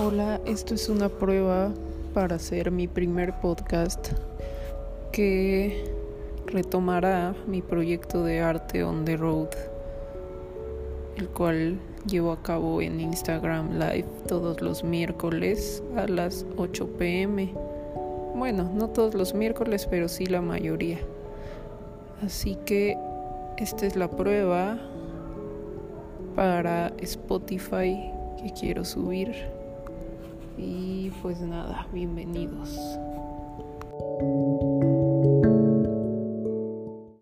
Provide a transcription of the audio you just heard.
Hola, esto es una prueba para hacer mi primer podcast que retomará mi proyecto de arte on the road, el cual llevo a cabo en Instagram Live todos los miércoles a las 8 pm. Bueno, no todos los miércoles, pero sí la mayoría. Así que esta es la prueba para Spotify que quiero subir. Pues nada, bienvenidos.